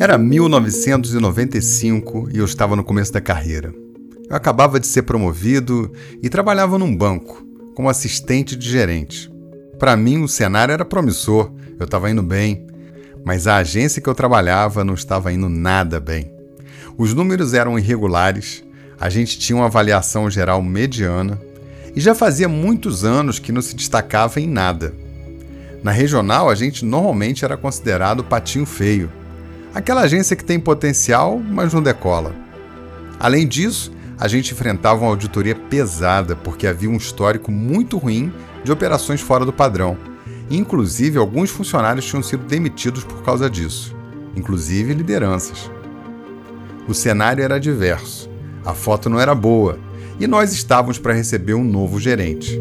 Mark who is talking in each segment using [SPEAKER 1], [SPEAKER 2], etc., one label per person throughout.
[SPEAKER 1] Era 1995 e eu estava no começo da carreira. Eu acabava de ser promovido e trabalhava num banco, como assistente de gerente. Para mim, o cenário era promissor, eu estava indo bem, mas a agência que eu trabalhava não estava indo nada bem. Os números eram irregulares, a gente tinha uma avaliação geral mediana e já fazia muitos anos que não se destacava em nada. Na regional, a gente normalmente era considerado patinho feio, aquela agência que tem potencial, mas não decola. Além disso, a gente enfrentava uma auditoria pesada porque havia um histórico muito ruim de operações fora do padrão. Inclusive, alguns funcionários tinham sido demitidos por causa disso, inclusive lideranças. O cenário era diverso, a foto não era boa e nós estávamos para receber um novo gerente.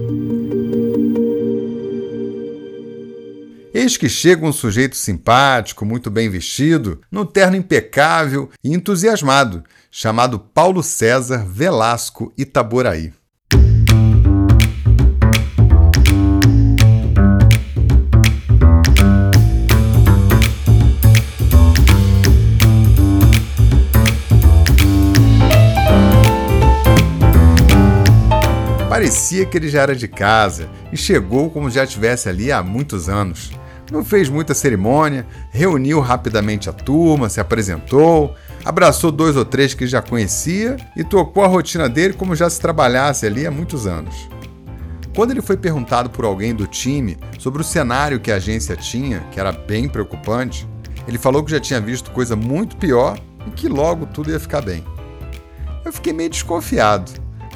[SPEAKER 1] Eis que chega um sujeito simpático, muito bem vestido, no terno impecável e entusiasmado, chamado Paulo César Velasco Itaboraí. Parecia que ele já era de casa e chegou como já estivesse ali há muitos anos. Não fez muita cerimônia, reuniu rapidamente a turma, se apresentou, abraçou dois ou três que já conhecia e tocou a rotina dele como já se trabalhasse ali há muitos anos. Quando ele foi perguntado por alguém do time sobre o cenário que a agência tinha, que era bem preocupante, ele falou que já tinha visto coisa muito pior e que logo tudo ia ficar bem. Eu fiquei meio desconfiado,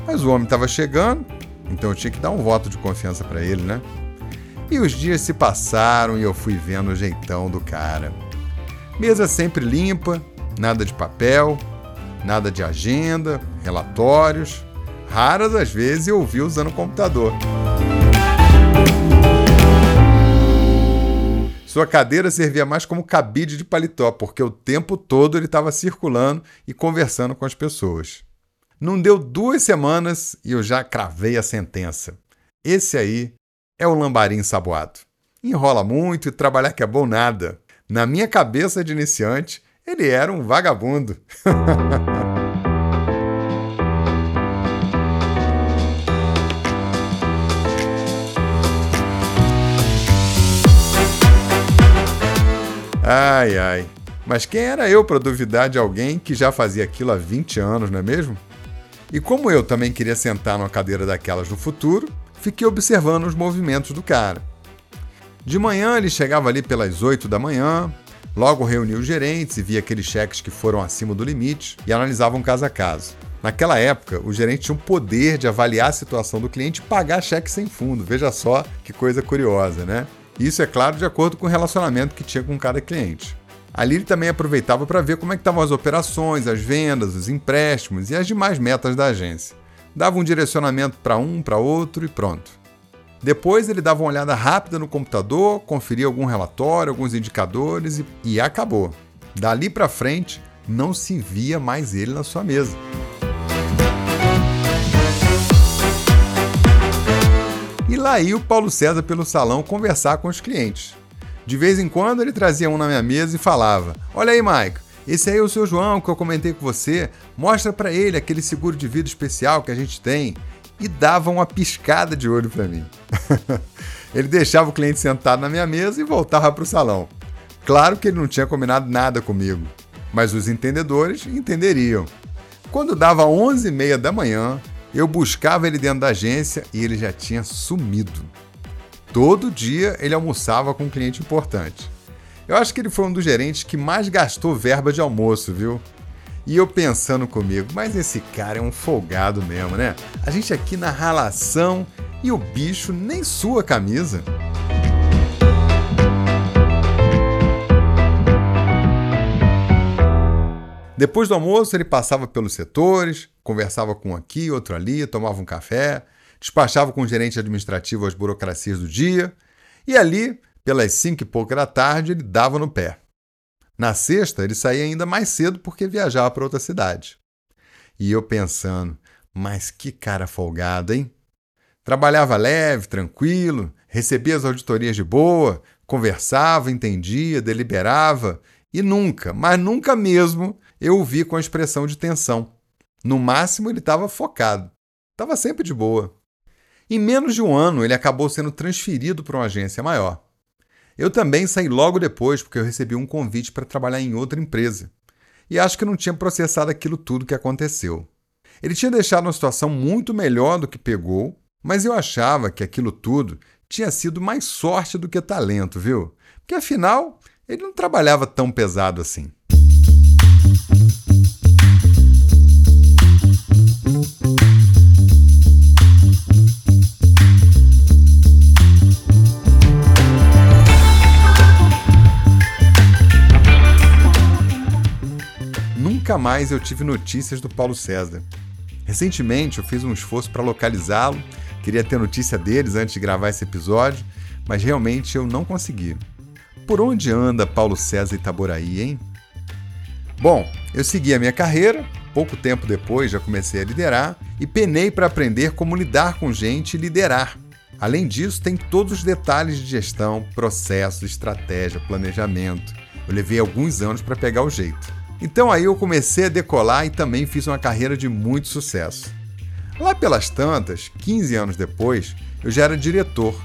[SPEAKER 1] mas o homem estava chegando, então eu tinha que dar um voto de confiança para ele, né? E os dias se passaram e eu fui vendo o jeitão do cara. Mesa sempre limpa, nada de papel, nada de agenda, relatórios. Raras as vezes eu ouvi usando o computador. Sua cadeira servia mais como cabide de paletó, porque o tempo todo ele estava circulando e conversando com as pessoas. Não deu duas semanas e eu já cravei a sentença. Esse aí é o lambarim saboado. Enrola muito e trabalhar que é bom nada. Na minha cabeça de iniciante, ele era um vagabundo. ai, ai. Mas quem era eu para duvidar de alguém que já fazia aquilo há 20 anos, não é mesmo? E como eu também queria sentar numa cadeira daquelas no futuro, fiquei observando os movimentos do cara. De manhã ele chegava ali pelas 8 da manhã, logo reunia os gerentes e via aqueles cheques que foram acima do limite e analisavam caso a caso. Naquela época, o gerente tinha o poder de avaliar a situação do cliente e pagar cheque sem fundo. Veja só que coisa curiosa, né? Isso é claro de acordo com o relacionamento que tinha com cada cliente. Ali ele também aproveitava para ver como é que estavam as operações, as vendas, os empréstimos e as demais metas da agência. Dava um direcionamento para um, para outro e pronto. Depois ele dava uma olhada rápida no computador, conferia algum relatório, alguns indicadores e, e acabou. Dali para frente, não se via mais ele na sua mesa. E lá ia o Paulo César pelo salão conversar com os clientes. De vez em quando ele trazia um na minha mesa e falava: Olha aí, Mike, esse aí é o seu João que eu comentei com você. Mostra para ele aquele seguro de vida especial que a gente tem. E dava uma piscada de olho para mim. ele deixava o cliente sentado na minha mesa e voltava para o salão. Claro que ele não tinha combinado nada comigo, mas os entendedores entenderiam. Quando dava 11h30 da manhã, eu buscava ele dentro da agência e ele já tinha sumido. Todo dia ele almoçava com um cliente importante. Eu acho que ele foi um dos gerentes que mais gastou verba de almoço, viu? E eu pensando comigo, mas esse cara é um folgado mesmo, né? A gente aqui na ralação e o bicho nem sua camisa. Depois do almoço, ele passava pelos setores, conversava com um aqui, outro ali, tomava um café, despachava com o gerente administrativo as burocracias do dia, e ali, pelas cinco e pouca da tarde, ele dava no pé. Na sexta, ele saía ainda mais cedo porque viajava para outra cidade. E eu pensando, mas que cara folgado, hein? Trabalhava leve, tranquilo, recebia as auditorias de boa, conversava, entendia, deliberava E nunca, mas nunca mesmo, eu o vi com a expressão de tensão. No máximo, ele estava focado. Estava sempre de boa. Em menos de um ano, ele acabou sendo transferido para uma agência maior. Eu também saí logo depois porque eu recebi um convite para trabalhar em outra empresa. E acho que não tinha processado aquilo tudo que aconteceu. Ele tinha deixado uma situação muito melhor do que pegou, mas eu achava que aquilo tudo tinha sido mais sorte do que talento, viu? Porque afinal, ele não trabalhava tão pesado assim. Nunca mais eu tive notícias do Paulo César. Recentemente eu fiz um esforço para localizá-lo, queria ter notícia deles antes de gravar esse episódio, mas realmente eu não consegui. Por onde anda Paulo César Itaboraí, hein? Bom, eu segui a minha carreira, pouco tempo depois já comecei a liderar e penei para aprender como lidar com gente e liderar. Além disso, tem todos os detalhes de gestão, processo, estratégia, planejamento. Eu levei alguns anos para pegar o jeito. Então aí eu comecei a decolar e também fiz uma carreira de muito sucesso. Lá pelas tantas, 15 anos depois, eu já era diretor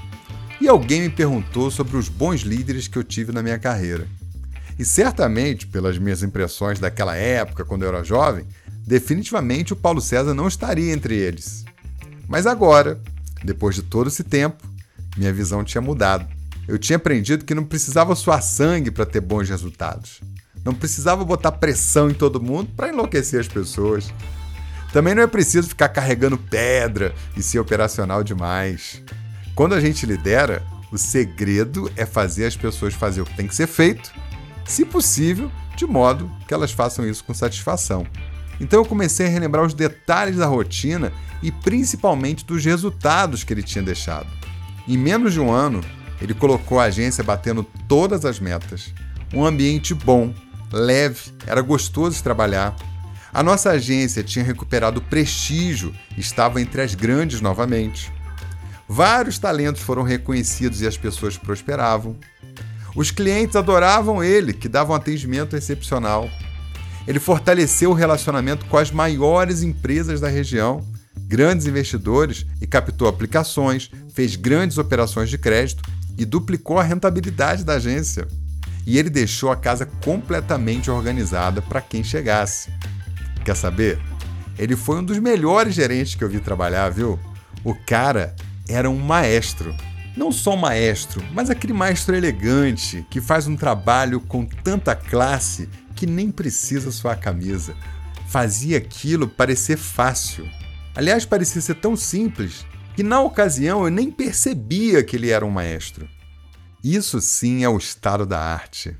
[SPEAKER 1] e alguém me perguntou sobre os bons líderes que eu tive na minha carreira. E certamente, pelas minhas impressões daquela época, quando eu era jovem, definitivamente o Paulo César não estaria entre eles. Mas agora, depois de todo esse tempo, minha visão tinha mudado. Eu tinha aprendido que não precisava suar sangue para ter bons resultados. Não precisava botar pressão em todo mundo para enlouquecer as pessoas. Também não é preciso ficar carregando pedra e ser operacional demais. Quando a gente lidera, o segredo é fazer as pessoas fazer o que tem que ser feito, se possível, de modo que elas façam isso com satisfação. Então eu comecei a relembrar os detalhes da rotina e principalmente dos resultados que ele tinha deixado. Em menos de um ano, ele colocou a agência batendo todas as metas. Um ambiente bom, leve, era gostoso trabalhar. A nossa agência tinha recuperado prestígio, estava entre as grandes novamente. Vários talentos foram reconhecidos e as pessoas prosperavam. Os clientes adoravam ele, que dava um atendimento excepcional. Ele fortaleceu o relacionamento com as maiores empresas da região, grandes investidores e captou aplicações, fez grandes operações de crédito e duplicou a rentabilidade da agência e ele deixou a casa completamente organizada para quem chegasse. Quer saber? Ele foi um dos melhores gerentes que eu vi trabalhar, viu? O cara era um maestro. Não só um maestro, mas aquele maestro elegante que faz um trabalho com tanta classe que nem precisa sua camisa. Fazia aquilo parecer fácil. Aliás, parecia ser tão simples que na ocasião eu nem percebia que ele era um maestro. Isso sim é o estado da arte.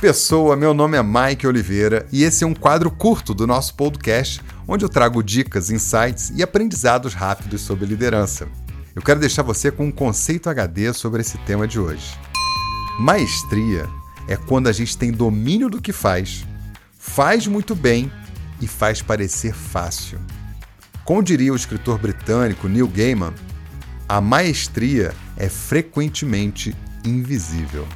[SPEAKER 1] Pessoa, meu nome é Mike Oliveira e esse é um quadro curto do nosso podcast onde eu trago dicas, insights e aprendizados rápidos sobre liderança. Eu quero deixar você com um conceito HD sobre esse tema de hoje. Maestria é quando a gente tem domínio do que faz, faz muito bem e faz parecer fácil. Como diria o escritor britânico Neil Gaiman, a maestria é frequentemente invisível.